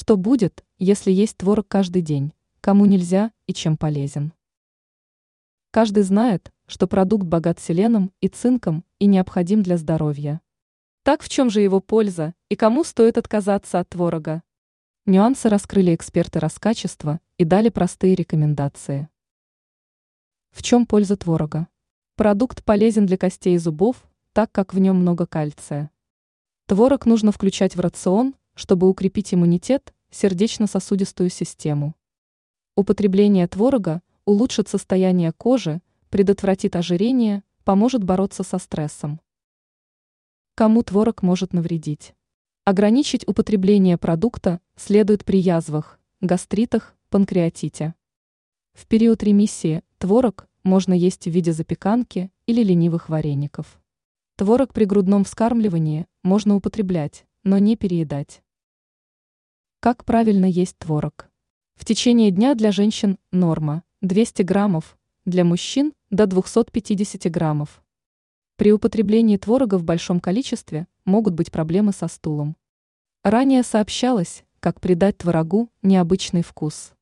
Что будет, если есть творог каждый день? Кому нельзя и чем полезен? Каждый знает, что продукт богат селеном и цинком и необходим для здоровья. Так в чем же его польза и кому стоит отказаться от творога? Нюансы раскрыли эксперты Роскачества и дали простые рекомендации. В чем польза творога? Продукт полезен для костей и зубов, так как в нем много кальция. Творог нужно включать в рацион, чтобы укрепить иммунитет, сердечно-сосудистую систему. Употребление творога улучшит состояние кожи, предотвратит ожирение, поможет бороться со стрессом. Кому творог может навредить? Ограничить употребление продукта следует при язвах, гастритах, панкреатите. В период ремиссии творог можно есть в виде запеканки или ленивых вареников. Творог при грудном вскармливании можно употреблять, но не переедать. Как правильно есть творог? В течение дня для женщин норма 200 граммов, для мужчин до 250 граммов. При употреблении творога в большом количестве могут быть проблемы со стулом. Ранее сообщалось, как придать творогу необычный вкус.